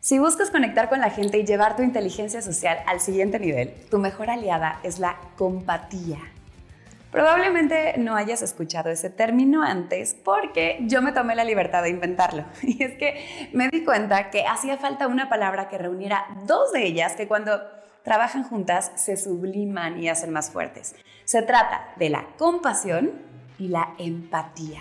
Si buscas conectar con la gente y llevar tu inteligencia social al siguiente nivel, tu mejor aliada es la compatía. Probablemente no hayas escuchado ese término antes porque yo me tomé la libertad de inventarlo. Y es que me di cuenta que hacía falta una palabra que reuniera dos de ellas que cuando trabajan juntas se subliman y hacen más fuertes. Se trata de la compasión y la empatía.